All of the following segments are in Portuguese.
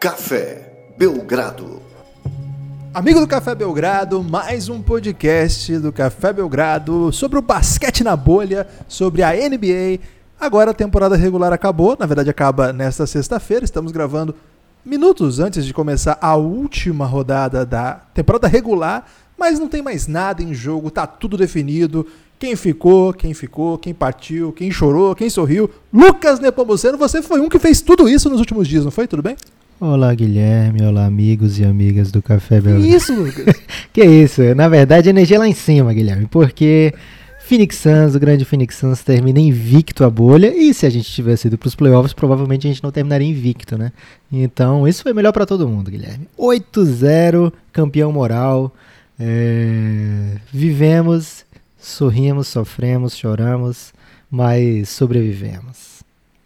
Café Belgrado. Amigo do Café Belgrado, mais um podcast do Café Belgrado sobre o basquete na bolha, sobre a NBA. Agora a temporada regular acabou, na verdade acaba nesta sexta-feira, estamos gravando minutos antes de começar a última rodada da temporada regular, mas não tem mais nada em jogo, tá tudo definido. Quem ficou, quem ficou, quem partiu, quem chorou, quem sorriu. Lucas Nepomuceno, você foi um que fez tudo isso nos últimos dias, não foi? Tudo bem? Olá, Guilherme. Olá, amigos e amigas do Café Que Belgrado. isso, Lucas? que isso? Na verdade, a energia é lá em cima, Guilherme, porque Phoenix Suns, o grande Phoenix Suns, termina invicto a bolha. E se a gente tivesse ido para os playoffs, provavelmente a gente não terminaria invicto, né? Então, isso foi melhor para todo mundo, Guilherme. 8-0, campeão moral. É, Vivemos, sorrimos, sofremos, choramos, mas sobrevivemos.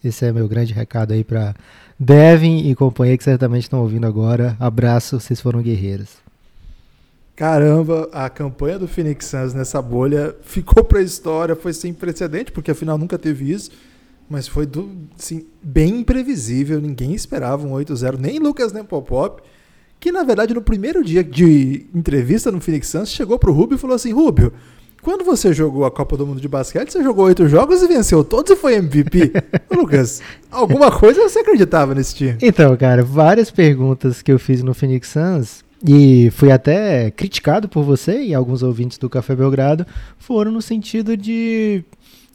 Esse é meu grande recado aí para Devin e companhia que certamente estão ouvindo agora. Abraço, vocês foram guerreiros. Caramba, a campanha do Phoenix Suns nessa bolha ficou pra história, foi sem precedente, porque afinal nunca teve isso, mas foi do, assim, bem imprevisível, ninguém esperava um 8-0, nem Lucas nem Popop, que na verdade no primeiro dia de entrevista no Phoenix Suns chegou pro Rubio e falou assim: Rubio, quando você jogou a Copa do Mundo de basquete, você jogou oito jogos e venceu todos e foi MVP. Lucas, alguma coisa você acreditava nesse time? Então, cara, várias perguntas que eu fiz no Phoenix Suns e fui até criticado por você e alguns ouvintes do Café Belgrado foram no sentido de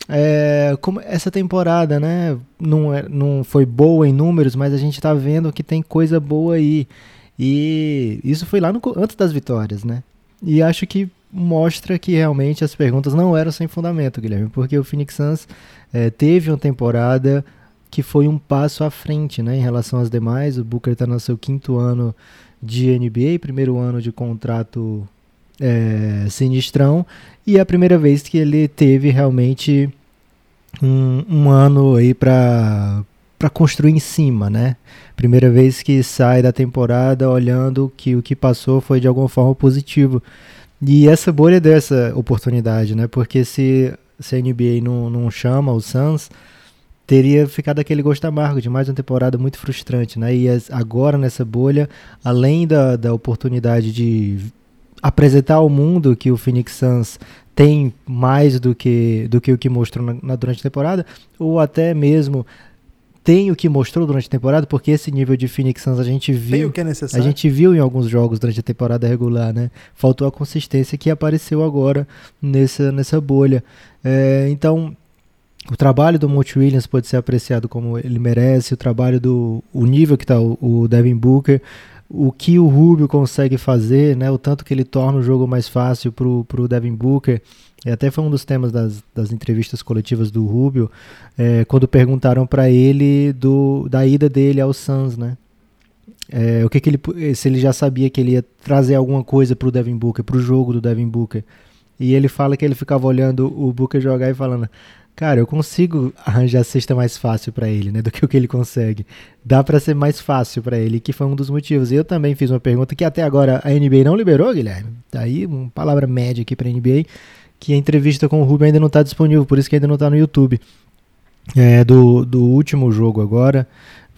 é, como essa temporada, né, não, é, não foi boa em números, mas a gente tá vendo que tem coisa boa aí. E isso foi lá no, antes das vitórias, né? E acho que mostra que realmente as perguntas não eram sem fundamento, Guilherme, porque o Phoenix Suns é, teve uma temporada que foi um passo à frente né, em relação às demais. O Booker está no seu quinto ano de NBA, primeiro ano de contrato é, sinistrão, e é a primeira vez que ele teve realmente um, um ano aí para para construir em cima, né? Primeira vez que sai da temporada olhando que o que passou foi de alguma forma positivo. E essa bolha deu essa oportunidade, né? Porque se, se a NBA não, não chama o Suns, teria ficado aquele gosto amargo de mais uma temporada muito frustrante, né? E agora nessa bolha, além da, da oportunidade de apresentar ao mundo que o Phoenix Suns tem mais do que, do que o que mostrou na, na, durante a temporada, ou até mesmo tem o que mostrou durante a temporada, porque esse nível de Phoenix Suns a gente viu, é a gente viu em alguns jogos durante a temporada regular, né? Faltou a consistência que apareceu agora nessa, nessa bolha. É, então, o trabalho do Monte Williams pode ser apreciado como ele merece, o trabalho do o nível que está o, o Devin Booker, o que o Rubio consegue fazer, né? O tanto que ele torna o jogo mais fácil para o Devin Booker. E até foi um dos temas das, das entrevistas coletivas do Rubio, é, quando perguntaram para ele do, da ida dele ao Suns, né? É, o que, que ele, se ele já sabia que ele ia trazer alguma coisa para o Devin Booker, para o jogo do Devin Booker. E ele fala que ele ficava olhando o Booker jogar e falando: Cara, eu consigo arranjar a cesta mais fácil para ele, né, do que o que ele consegue. Dá para ser mais fácil para ele, que foi um dos motivos. Eu também fiz uma pergunta que até agora a NBA não liberou, Guilherme. Tá aí uma palavra média aqui para NBA que a entrevista com o Rubio ainda não está disponível, por isso que ainda não está no YouTube. É, do, do último jogo agora,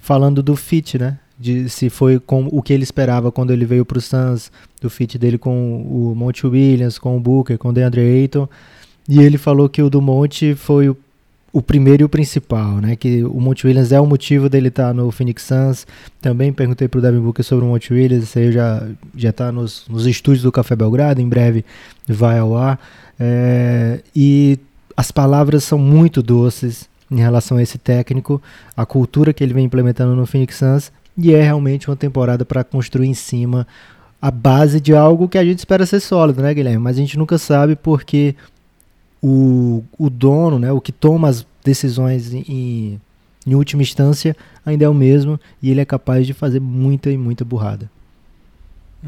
falando do fit, né? De se foi com o que ele esperava quando ele veio para o Suns, do fit dele com o Monte Williams, com o Booker, com o DeAndre Ayton. E ele falou que o do Monte foi o, o primeiro e o principal, né? Que o Monte Williams é o motivo dele estar tá no Phoenix Suns. Também perguntei para o Devin Booker sobre o Monte Williams, isso aí já já está nos, nos estúdios do Café Belgrado, em breve vai ao ar. É, e as palavras são muito doces em relação a esse técnico, a cultura que ele vem implementando no Phoenix Suns, e é realmente uma temporada para construir em cima a base de algo que a gente espera ser sólido, né, Guilherme? Mas a gente nunca sabe porque o, o dono, né, o que toma as decisões em, em última instância, ainda é o mesmo e ele é capaz de fazer muita e muita burrada.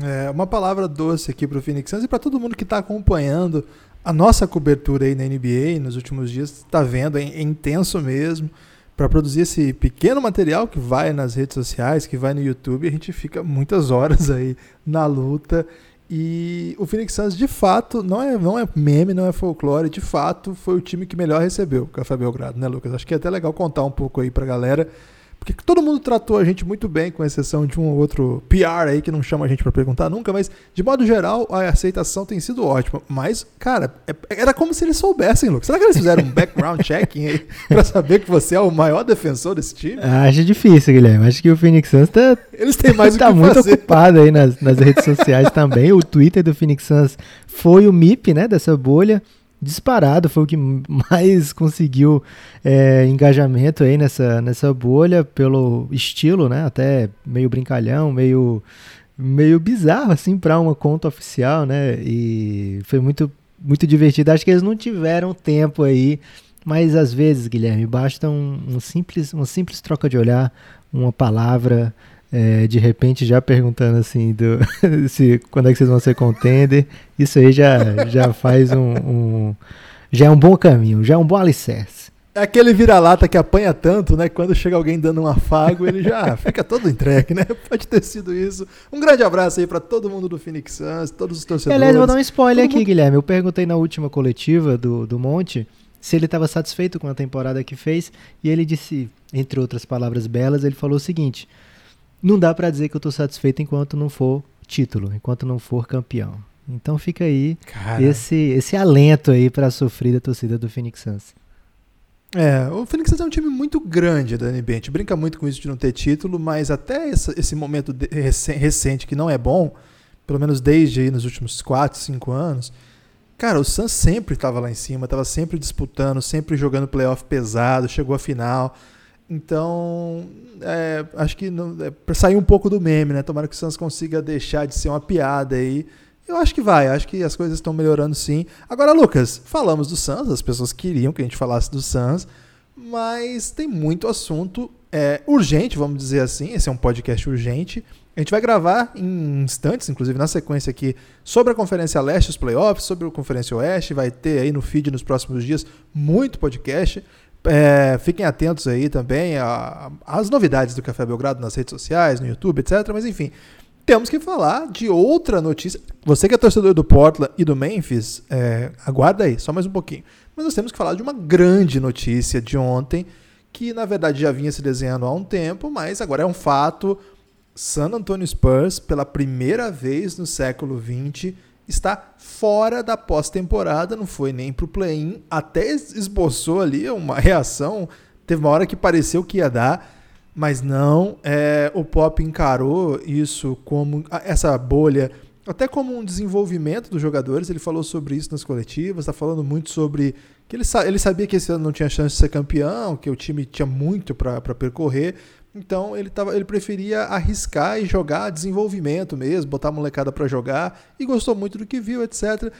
É, uma palavra doce aqui para o Phoenix Suns e para todo mundo que está acompanhando a nossa cobertura aí na NBA nos últimos dias, está vendo, é, é intenso mesmo. Para produzir esse pequeno material que vai nas redes sociais, que vai no YouTube, a gente fica muitas horas aí na luta. E o Phoenix Suns, de fato, não é, não é meme, não é folclore, de fato, foi o time que melhor recebeu o Café Belgrado, né, Lucas? Acho que é até legal contar um pouco aí pra galera, porque todo mundo tratou a gente muito bem, com exceção de um ou outro PR aí que não chama a gente para perguntar nunca, mas de modo geral a aceitação tem sido ótima. Mas, cara, é, era como se eles soubessem, Lucas. Será que eles fizeram um background checking aí pra saber que você é o maior defensor desse time? Acho difícil, Guilherme. Acho que o Phoenix Suns tá, eles têm mais tá muito fazer. ocupado aí nas, nas redes sociais também. O Twitter do Phoenix Suns foi o MIP, né, dessa bolha disparado, foi o que mais conseguiu é, engajamento aí nessa, nessa bolha pelo estilo, né? Até meio brincalhão, meio meio bizarro assim para uma conta oficial, né? E foi muito muito divertido. Acho que eles não tiveram tempo aí, mas às vezes, Guilherme, basta um, um simples uma simples troca de olhar, uma palavra é, de repente já perguntando assim do, se quando é que vocês vão ser contender, isso aí já, já faz um, um, já é um bom caminho, já é um bom alicerce. É aquele vira-lata que apanha tanto, né? Quando chega alguém dando um afago, ele já fica todo entregue, né? Pode ter sido isso. Um grande abraço aí para todo mundo do Phoenix Suns, todos os torcedores. Aliás, vou dar um spoiler Todo aqui, mundo- Guilherme. Eu perguntei na última coletiva do, do Monte se ele estava satisfeito com a temporada que fez e ele disse, entre outras palavras belas, ele falou o seguinte: não dá pra dizer que eu tô satisfeito enquanto não for título, enquanto não for campeão. Então fica aí Cara, esse, esse alento aí pra sofrida torcida do Phoenix Suns. É, o Phoenix Suns é um time muito grande da NBA. A gente brinca muito com isso de não ter título, mas até essa- esse momento de- recen- recente que não é bom, pelo menos desde aí nos últimos 4, 5 anos, cara, o Suns sempre estava lá em cima, estava sempre disputando, sempre jogando playoff pesado, chegou à final. Então, é, acho que não, é, pra sair um pouco do meme, né? Tomara que o Suns consiga deixar de ser uma piada aí. Eu acho que vai, acho que as coisas estão melhorando sim. Agora, Lucas, falamos do Suns, as pessoas queriam que a gente falasse do Suns, mas tem muito assunto é, urgente, vamos dizer assim. Esse é um podcast urgente. A gente vai gravar em instantes, inclusive na sequência aqui, sobre a Conferência Leste, os playoffs, sobre a Conferência Oeste. Vai ter aí no feed nos próximos dias muito podcast. É, fiquem atentos aí também às novidades do Café Belgrado nas redes sociais, no YouTube, etc. Mas enfim, temos que falar de outra notícia. Você que é torcedor do Portland e do Memphis, é, aguarda aí, só mais um pouquinho. Mas nós temos que falar de uma grande notícia de ontem, que na verdade já vinha se desenhando há um tempo, mas agora é um fato. San Antonio Spurs, pela primeira vez no século XX, está fora da pós-temporada, não foi nem pro play-in, até esboçou ali uma reação, teve uma hora que pareceu que ia dar, mas não, é, o Pop encarou isso como essa bolha, até como um desenvolvimento dos jogadores, ele falou sobre isso nas coletivas, está falando muito sobre que ele, sa- ele sabia que esse ano não tinha chance de ser campeão, que o time tinha muito para percorrer, então ele, tava, ele preferia arriscar e jogar desenvolvimento mesmo, botar a molecada para jogar e gostou muito do que viu, etc.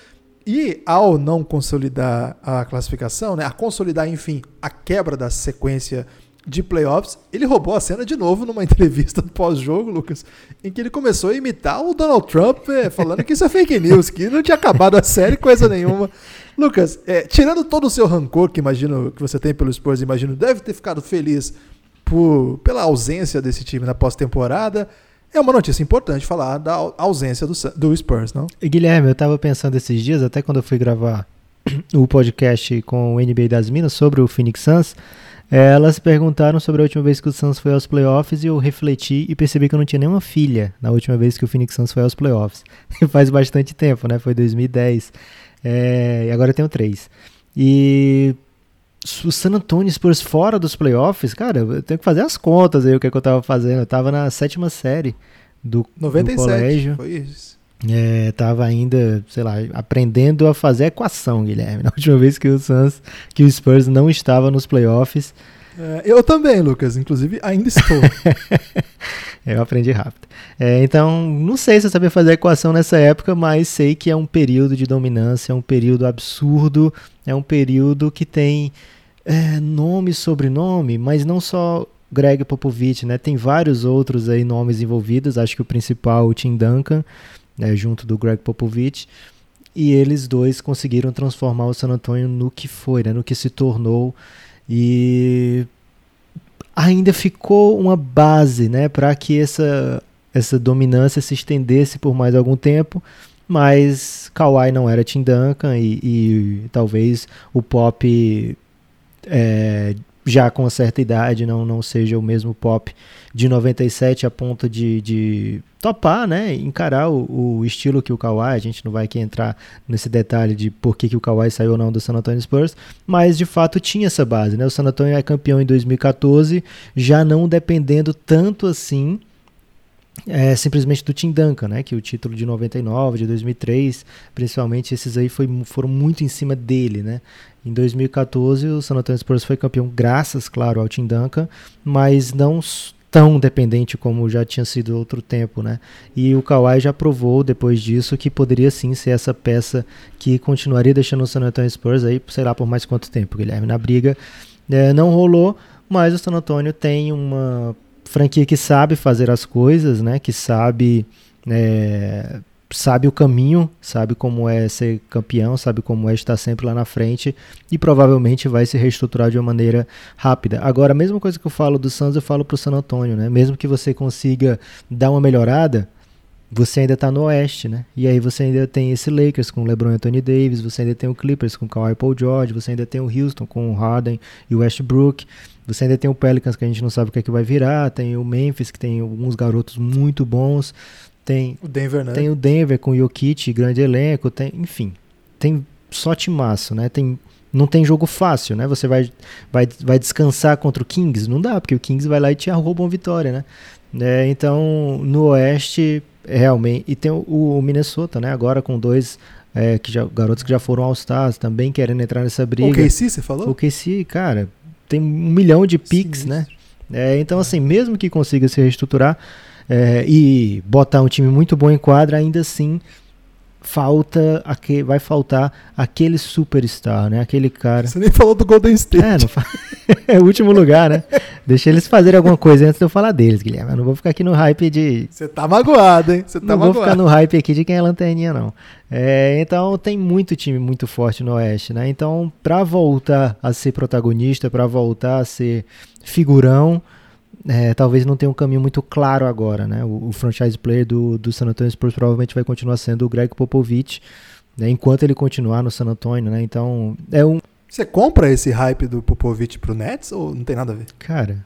E ao não consolidar a classificação, né, a consolidar, enfim, a quebra da sequência de playoffs, ele roubou a cena de novo numa entrevista pós-jogo, Lucas, em que ele começou a imitar o Donald Trump, é, falando que isso é fake news, que não tinha acabado a série, coisa nenhuma. Lucas, é, tirando todo o seu rancor que imagino que você tem pelo Spurs, imagino deve ter ficado feliz por, pela ausência desse time na pós-temporada. É uma notícia importante falar da au- ausência do, do Spurs, não? E, Guilherme, eu tava pensando esses dias, até quando eu fui gravar o podcast com o NBA das Minas sobre o Phoenix Suns, eh, elas perguntaram sobre a última vez que o Suns foi aos playoffs e eu refleti e percebi que eu não tinha nenhuma filha na última vez que o Phoenix Suns foi aos playoffs. Faz bastante tempo, né? Foi 2010. Eh, e agora eu tenho três. E o San Antonio Spurs fora dos playoffs, cara, eu tenho que fazer as contas aí, o que, é que eu tava fazendo. Eu tava na sétima série do, do 97, colégio. foi isso. É, tava ainda, sei lá, aprendendo a fazer equação, Guilherme. Na última vez que o Suns, que o Spurs não estava nos playoffs, É, eu também, Lucas, inclusive ainda estou. eu aprendi rápido. É, então, não sei se eu sabia fazer equação nessa época, mas sei que é um período de dominância, é um período absurdo, é um período que tem é, nome e sobrenome, mas não só Greg Popovich, né? Tem vários outros aí nomes envolvidos. Acho que o principal, o Tim Duncan, né, junto do Greg Popovich. E eles dois conseguiram transformar o San Antonio no que foi, né? No que se tornou. E ainda ficou uma base, né? Para que essa, essa dominância se estendesse por mais algum tempo. Mas Kawhi não era Tim Duncan e, e talvez o Pop é, já com certa idade não, não seja o mesmo pop de 97 a ponto de, de topar, né, encarar o, o, estilo que o Kawhi, a gente não vai aqui entrar nesse detalhe de por que, que o Kawhi saiu ou não do San Antonio Spurs, mas de fato tinha essa base, né, o San Antonio é campeão em 2014, já não dependendo tanto assim é, simplesmente do Tim Duncan, né? Que o título de 99, de 2003, principalmente esses aí foi, foram muito em cima dele, né? Em 2014 o San Antonio Spurs foi campeão graças, claro, ao Tim Duncan, mas não tão dependente como já tinha sido outro tempo, né? E o Kawhi já provou depois disso que poderia sim ser essa peça que continuaria deixando o San Antonio Spurs aí, sei lá por mais quanto tempo, Guilherme, na briga. É, não rolou, mas o San Antonio tem uma franquia que sabe fazer as coisas, né? Que sabe é, sabe o caminho, sabe como é ser campeão, sabe como é estar sempre lá na frente e provavelmente vai se reestruturar de uma maneira rápida. Agora, a mesma coisa que eu falo do Suns, eu falo para o San Antonio, né? Mesmo que você consiga dar uma melhorada, você ainda está no Oeste, né? E aí você ainda tem esse Lakers com LeBron e Anthony Davis, você ainda tem o Clippers com Kawhi Paul George, você ainda tem o Houston com o Harden e o Westbrook. Você ainda tem o Pelicans que a gente não sabe o que é que vai virar, tem o Memphis que tem alguns garotos muito bons. Tem o Denver, né? Tem o Denver com o Jokic, grande elenco, tem, enfim, tem só timaço, né? Tem não tem jogo fácil, né? Você vai, vai, vai descansar contra o Kings? Não dá, porque o Kings vai lá e te arroba uma vitória, né? É, então, no Oeste, realmente. E tem o, o Minnesota, né? Agora com dois é, que já, garotos que já foram All-Stars também querendo entrar nessa briga. O KC, você falou? O KC, cara, tem um milhão de picks, né? É, então, assim, mesmo que consiga se reestruturar, é, e botar um time muito bom em quadra, ainda assim falta aquele, vai faltar aquele superstar, né? Aquele cara. Você nem falou do Golden State. É, fa... é o último lugar, né? Deixa eles fazerem alguma coisa antes de eu falar deles, Guilherme. Eu não vou ficar aqui no hype de. Você tá magoado, hein? Você tá não magoado. vou ficar no hype aqui de quem é lanterninha, não. É, então tem muito time muito forte no Oeste, né? Então, para voltar a ser protagonista, para voltar a ser figurão, é, talvez não tenha um caminho muito claro agora, né? O, o, franchise player do, do San Antonio Spurs provavelmente vai continuar sendo o Greg Popovich, né? enquanto ele continuar no San Antonio, né? Então, é um... Você compra esse hype do Popovich pro Nets ou não tem nada a ver? Cara,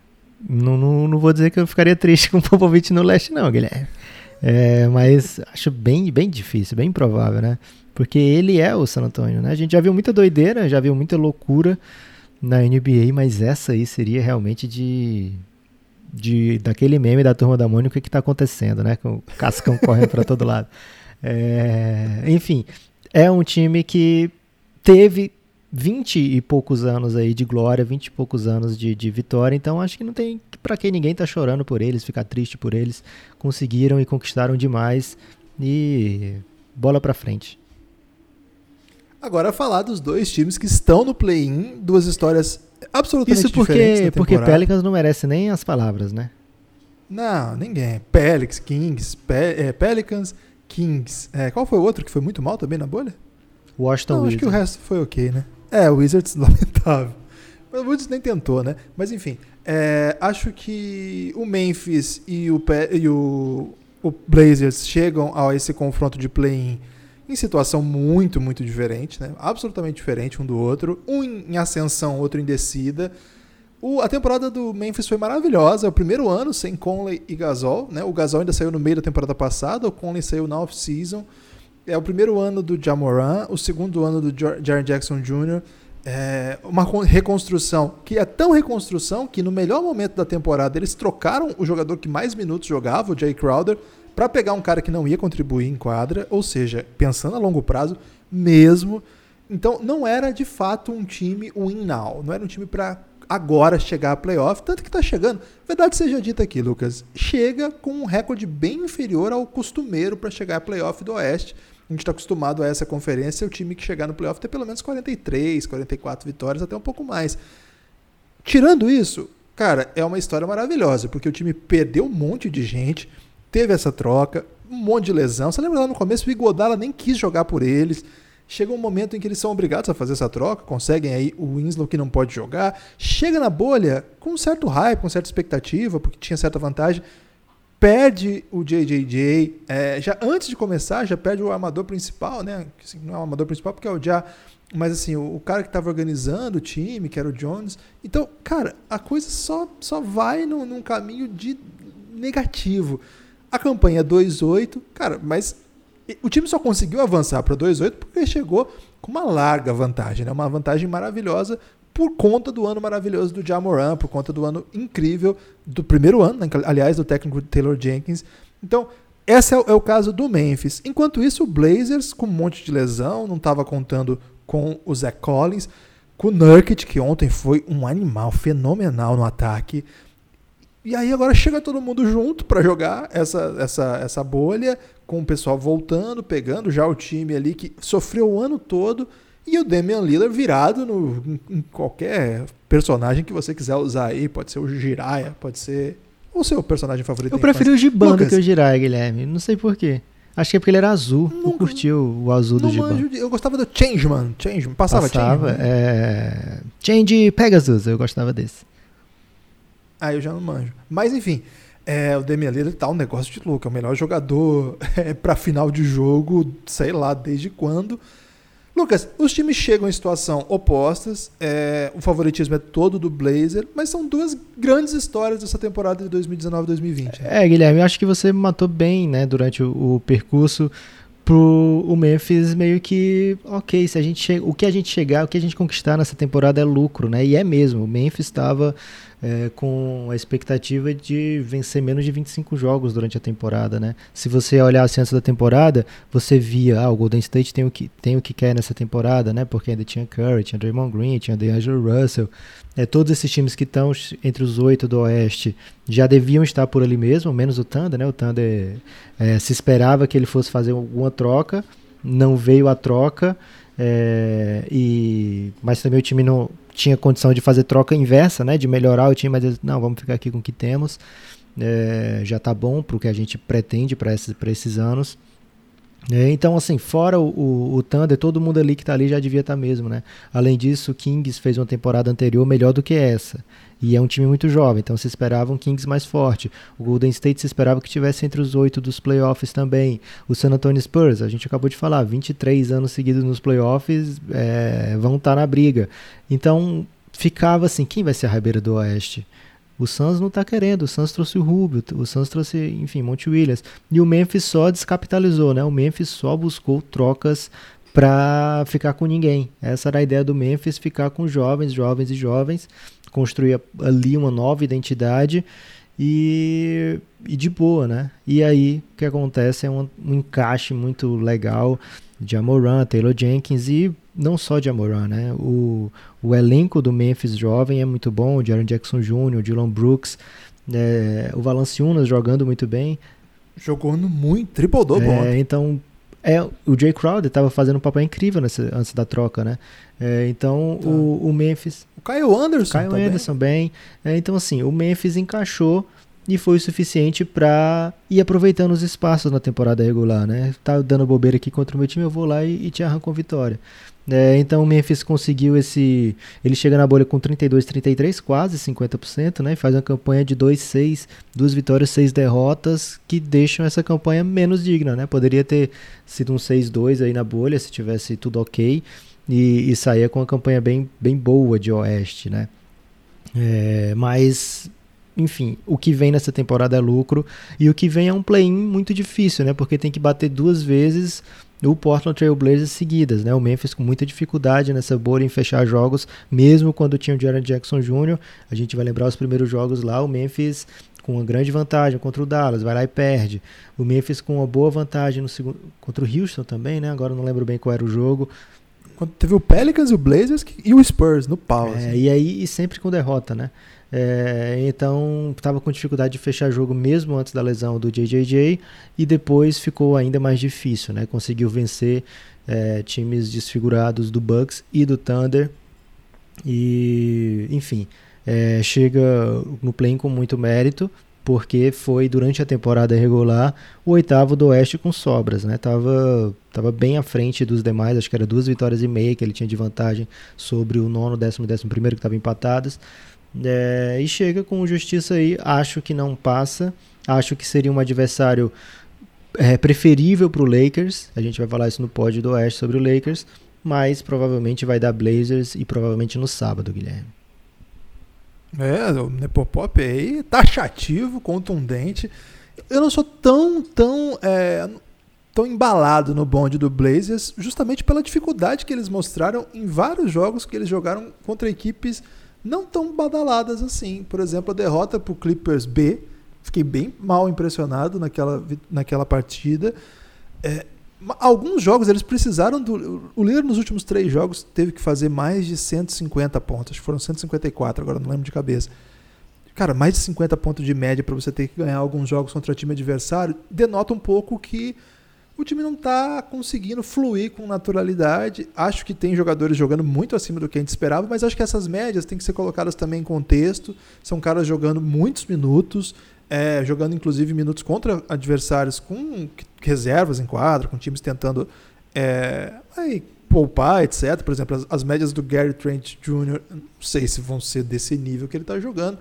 não, não, não vou dizer que eu ficaria triste com o Popovich no leste não, Guilherme. É, mas acho bem, bem difícil, bem improvável, né? Porque ele é o San Antonio, né? A gente já viu muita doideira, já viu muita loucura na NBA, mas essa aí seria realmente de de, daquele meme da turma da Mônica que está acontecendo, né? Com o Cascão correndo para todo lado. É, enfim, é um time que teve 20 e poucos anos aí de glória, 20 e poucos anos de, de vitória, então acho que não tem para que ninguém tá chorando por eles, ficar triste por eles. Conseguiram e conquistaram demais e bola para frente. Agora falar dos dois times que estão no play-in, duas histórias absolutamente Isso porque, porque Pelicans não merece nem as palavras, né? Não, ninguém. Pelicans, Kings, Pe é, Pelicans, Kings. É, qual foi o outro que foi muito mal também na bolha? Washington não, Wizards. Acho que o resto foi ok, né? É, o Wizards lamentável. O Wizards nem tentou, né? Mas enfim, é, acho que o Memphis e o, e o, o Blazers chegam a esse confronto de play-in em situação muito, muito diferente, né? absolutamente diferente um do outro, um em ascensão, outro em descida. O, a temporada do Memphis foi maravilhosa, é o primeiro ano sem Conley e Gasol, né? o Gasol ainda saiu no meio da temporada passada, o Conley saiu na off-season. É o primeiro ano do Jamoran, o segundo ano do Jaren Jackson Jr., é uma reconstrução que é tão reconstrução que no melhor momento da temporada eles trocaram o jogador que mais minutos jogava, o Jay Crowder, para pegar um cara que não ia contribuir em quadra, ou seja, pensando a longo prazo mesmo. Então não era de fato um time win now, não era um time para agora chegar a playoff, tanto que está chegando. Verdade seja dita aqui, Lucas, chega com um recorde bem inferior ao costumeiro para chegar a playoff do Oeste. A gente está acostumado a essa conferência, o time que chegar no playoff ter pelo menos 43, 44 vitórias, até um pouco mais. Tirando isso, cara, é uma história maravilhosa, porque o time perdeu um monte de gente, teve essa troca, um monte de lesão. Você lembra lá no começo, o Igodala nem quis jogar por eles. Chega um momento em que eles são obrigados a fazer essa troca, conseguem aí o Winslow que não pode jogar. Chega na bolha com um certo hype, com certa expectativa, porque tinha certa vantagem. perde o JJJ, é, já antes de começar, já perde o armador principal, né? Assim, não é o armador principal porque é o Já, mas assim, o, o cara que estava organizando o time, que era o Jones. Então, cara, a coisa só, só vai num, num caminho de negativo. A campanha 2-8, cara, mas o time só conseguiu avançar para 2-8 porque chegou com uma larga vantagem, né? uma vantagem maravilhosa por conta do ano maravilhoso do Jamoran, por conta do ano incrível do primeiro ano, né? aliás, do técnico Taylor Jenkins. Então, esse é o, é o, caso do Memphis. Enquanto isso, o Blazers, com um monte de lesão, não estava contando com o Zach Collins, com o Nurkic, que ontem foi um animal fenomenal no ataque. E aí agora chega todo mundo junto para jogar essa, essa, essa bolha, com o pessoal voltando, pegando já o time ali que sofreu o ano todo e o Damian Lillard virado no, em qualquer personagem que você quiser usar aí. Pode ser o Jiraiya, pode ser o seu personagem favorito. Eu prefiro o Giban do que o Jiraiya, Guilherme. Não sei porquê. Acho que é porque ele era azul. Não, eu curti o, o azul do Giban. Eu gostava do Changeman. Changeman. Passava, Passava Changeman. É... Change Pegasus. Eu gostava desse. Ah, eu já não manjo. Mas enfim. É, o Damian Lillard tá um negócio de louco. É o melhor jogador é, para final de jogo, sei lá desde quando. Lucas, os times chegam em situação opostas, é, o favoritismo é todo do Blazer, mas são duas grandes histórias dessa temporada de 2019-2020. É, Guilherme, eu acho que você matou bem, né, durante o, o percurso pro o Memphis meio que, ok, se a gente o que a gente chegar, o que a gente conquistar nessa temporada é lucro, né? E é mesmo, o Memphis estava é, com a expectativa de vencer menos de 25 jogos durante a temporada, né? Se você olhasse antes da temporada, você via, ah, o Golden State tem o que, tem o que quer nessa temporada, né? Porque ainda tinha Curry, tinha Draymond Green, tinha DeAngelo Russell. É, todos esses times que estão entre os oito do Oeste já deviam estar por ali mesmo, menos o Thunder, né? O Thunder é, se esperava que ele fosse fazer alguma troca, não veio a troca, é, e mas também o time não tinha condição de fazer troca inversa, né, de melhorar o time, mas eles, não, vamos ficar aqui com o que temos, é, já está bom para o que a gente pretende para esses, esses anos. É, então, assim, fora o, o, o, Thunder, todo mundo ali que está ali já devia estar tá mesmo, né? Além disso, o Kings fez uma temporada anterior melhor do que essa. E é um time muito jovem, então se esperava um Kings mais forte. O Golden State se esperava que tivesse entre os oito dos playoffs também. O San Antonio Spurs, a gente acabou de falar, 23 anos seguidos nos playoffs, é, vão estar tá na briga. Então ficava assim, quem vai ser a rabeira do Oeste? O Suns não está querendo, o Suns trouxe o Rubio, o Suns trouxe, enfim, Monte Williams. E o Memphis só descapitalizou, né? O Memphis só buscou trocas para ficar com ninguém. Essa era a ideia do Memphis, ficar com jovens, jovens e jovens, construir ali uma nova identidade e, e de boa, né? E aí o que acontece é um, um encaixe muito legal de Amoran, Taylor Jenkins e não só de Amoran, né? O, o elenco do Memphis jovem é muito bom, o Jaron Jackson Jr., o Dylan Brooks, é, o Valanciunas jogando muito bem. Jogando muito, triple double. É, então, é, o Jay Crowder estava fazendo um papel incrível nesse, antes da troca, né? É, então, tá. o, o Memphis... O Kyle Anderson Kyle Anderson bem. bem. É, então, assim, o Memphis encaixou e foi o suficiente para ir aproveitando os espaços na temporada regular, né? Tá dando bobeira aqui contra o meu time, eu vou lá e, e te arranco a vitória. É, então o Memphis conseguiu esse. Ele chega na bolha com 32, 33, quase 50%, né? E faz uma campanha de 2-6, duas vitórias, seis derrotas, que deixam essa campanha menos digna, né? Poderia ter sido um 6-2 aí na bolha, se tivesse tudo ok. E, e saía com uma campanha bem, bem boa de Oeste, né? É, mas enfim, o que vem nessa temporada é lucro e o que vem é um play-in muito difícil, né? Porque tem que bater duas vezes o Portland Trail Blazers seguidas, né? O Memphis com muita dificuldade nessa bolha em fechar jogos, mesmo quando tinha o Jaron Jackson Jr. A gente vai lembrar os primeiros jogos lá, o Memphis com uma grande vantagem contra o Dallas, vai lá e perde. O Memphis com uma boa vantagem no segundo contra o Houston também, né? Agora não lembro bem qual era o jogo. Quando teve o Pelicans, o Blazers e o Spurs no pau. É, assim. E aí e sempre com derrota, né? É, então estava com dificuldade de fechar jogo mesmo antes da lesão do JJJ e depois ficou ainda mais difícil, né? Conseguiu vencer é, times desfigurados do Bucks e do Thunder e enfim é, chega no play com muito mérito porque foi durante a temporada regular o oitavo do Oeste com sobras, né? Tava, tava bem à frente dos demais, acho que era duas vitórias e meia que ele tinha de vantagem sobre o nono, décimo, décimo primeiro que estavam empatados. É, e chega com justiça aí, acho que não passa. Acho que seria um adversário é, preferível para o Lakers. A gente vai falar isso no pódio do Oeste sobre o Lakers. Mas provavelmente vai dar Blazers e provavelmente no sábado, Guilherme. É, o Nepopop aí taxativo, contundente. Eu não sou tão, tão, é, tão embalado no bonde do Blazers, justamente pela dificuldade que eles mostraram em vários jogos que eles jogaram contra equipes não tão badaladas assim. Por exemplo, a derrota para o Clippers B. Fiquei bem mal impressionado naquela, naquela partida. É, alguns jogos eles precisaram do. O Lillard nos últimos três jogos teve que fazer mais de 150 pontos. Foram 154, agora não lembro de cabeça. Cara, mais de 50 pontos de média para você ter que ganhar alguns jogos contra time adversário denota um pouco que o time não está conseguindo fluir com naturalidade. Acho que tem jogadores jogando muito acima do que a gente esperava, mas acho que essas médias têm que ser colocadas também em contexto. São caras jogando muitos minutos, é, jogando inclusive minutos contra adversários com reservas em quadra, com times tentando é, aí, poupar, etc. Por exemplo, as, as, médias do Gary Trent Jr., não sei se vão ser desse nível que ele está jogando.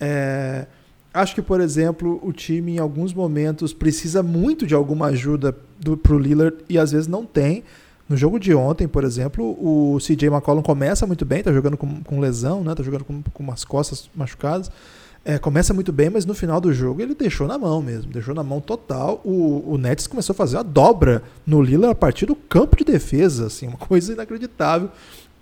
É, acho que, por exemplo, o time em alguns momentos precisa muito de alguma ajuda para o Lillard e às vezes não tem. No jogo de ontem, por exemplo, o CJ McCollum começa muito bem, está jogando com, com lesão, né? Tá jogando com, com umas costas machucadas. É, começa muito bem, mas no final do jogo ele deixou na mão mesmo, deixou na mão total. O, o Nets começou a fazer uma dobra no Lillard a partir do campo de defesa, assim, uma coisa inacreditável.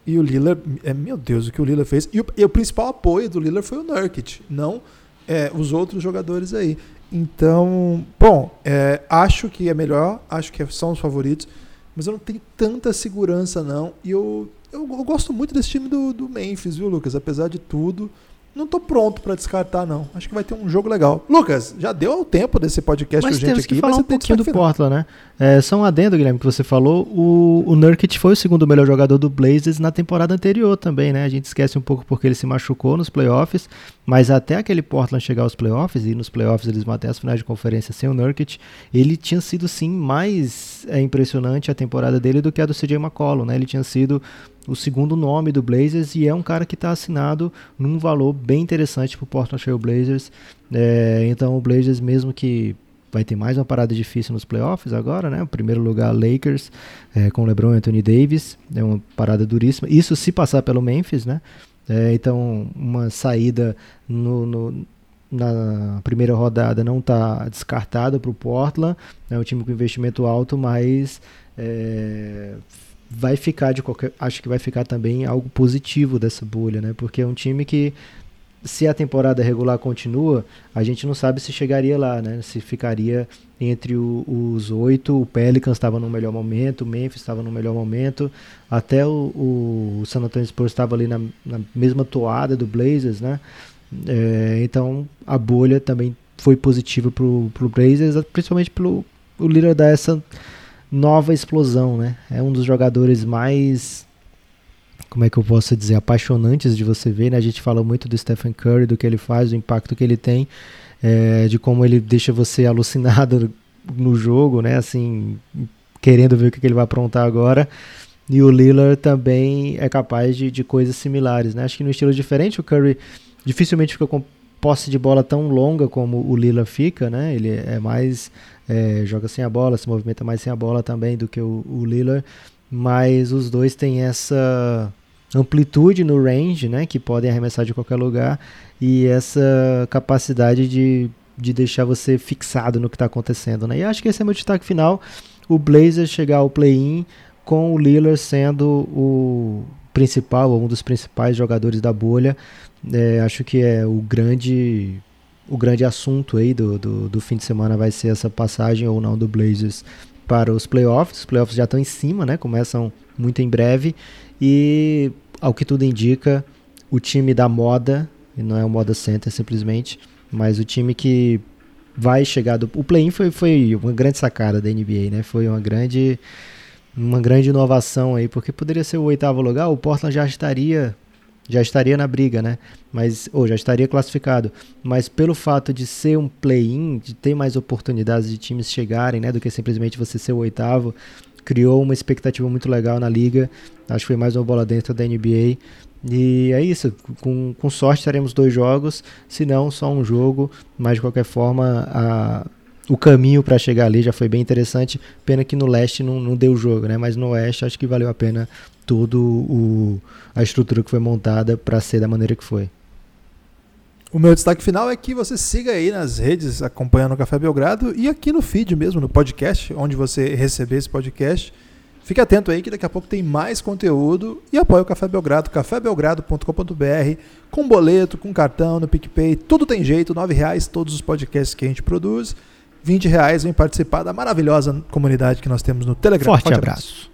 E o Lillard, é, meu Deus, o que o Lillard fez. E o, e o principal apoio do Lillard foi o Nurkic, não é, os outros jogadores aí. Então, bom, é, acho que é melhor, acho que são os favoritos, mas eu não tenho tanta segurança não. E eu, eu, eu gosto muito desse time do, do Memphis, viu, Lucas? Apesar de tudo não tô pronto para descartar, não. Acho que vai ter um jogo legal. Lucas, já deu o tempo desse podcast mas urgente temos aqui. Que falar um pouquinho do Portland, né? É, só um adendo, Guilherme, que você falou. O, o Nurkic foi o segundo melhor jogador do Blazers na temporada anterior também, né? A gente esquece um pouco porque ele se machucou nos playoffs, mas até aquele Portland chegar aos playoffs, e nos playoffs eles vão até as finais de conferência sem o Nurkic, ele tinha sido sim mais é, impressionante a temporada dele do que a do CJ McCollum, né? Ele tinha sido o segundo nome do Blazers e é um cara que está assinado num valor bem interessante para o Portland Trail Blazers. É, então o Blazers, mesmo que vai ter mais uma parada difícil nos playoffs agora, né? O primeiro lugar Lakers é, com LeBron e Anthony Davis, é uma parada duríssima. Isso se passar pelo Memphis, né? É, então uma saída no, no na primeira rodada não está descartada para o Portland, é um time com investimento alto, mas é, vai ficar de qualquer, acho que vai ficar também algo positivo dessa bolha, né? Porque é um time que se a temporada regular continua, a gente não sabe se chegaria lá, né? Se ficaria entre o, os oito, o Pelicans estava no melhor momento, o Memphis estava no melhor momento, até o, o San Antonio Spurs estava ali na, na, mesma toada do Blazers, né? É, então a bolha também foi positiva para o Blazers, principalmente pelo o essa nova explosão, né? É um dos jogadores mais como é que eu posso dizer, apaixonantes de você ver, né? A gente fala muito do Stephen Curry, do que ele faz, do impacto que ele tem, é, de como ele deixa você alucinado no jogo, né? Assim, querendo ver o que ele vai aprontar agora. E o Lillard também é capaz de, de coisas similares, né? Acho que no estilo diferente, o Curry dificilmente fica com posse de bola tão longa como o Lillard fica, né? Ele é mais é, joga sem a bola, se movimenta mais sem a bola também do que o, o Lillard, mas os dois têm essa amplitude no range, né, que podem arremessar de qualquer lugar. E essa capacidade de, de deixar você fixado no que está acontecendo, né? E acho que esse é meu destaque final, o Blazers chegar ao play-in com o Lillard sendo o principal, um dos principais jogadores da bolha, é, acho que é o grande o grande assunto aí do, do, do, fim de semana vai ser essa passagem ou não do Blazers para os playoffs. Os playoffs já estão em cima, né? Começam muito em breve. E, ao que tudo indica, o time da moda, e não é o Moda Center simplesmente, mas o time que vai chegar do. O play-in foi, foi uma grande sacada da NBA, né? Foi uma grande. Uma grande inovação aí, porque poderia ser o oitavo lugar, o Portland já estaria já estaria na briga, né? Mas ou já estaria classificado. Mas pelo fato de ser um play-in, de ter mais oportunidades de times chegarem, né, do que simplesmente você ser o oitavo, criou uma expectativa muito legal na liga. Acho que foi mais uma bola dentro da NBA. E é isso, com, com sorte teremos dois jogos, se não, só um jogo, mas de qualquer forma a, o caminho para chegar ali já foi bem interessante. Pena que no leste não, não deu jogo, né? Mas no oeste acho que valeu a pena toda a estrutura que foi montada para ser da maneira que foi. O meu destaque final é que você siga aí nas redes acompanhando o Café Belgrado e aqui no feed mesmo, no podcast, onde você receber esse podcast. Fique atento aí que daqui a pouco tem mais conteúdo e apoie o Café Belgrado, cafébelgrado.com.br, com boleto, com cartão, no PicPay, tudo tem jeito, R$ reais todos os podcasts que a gente produz. 20 reais vem participar da maravilhosa comunidade que nós temos no Telegram. Forte, Forte abraço. abraço.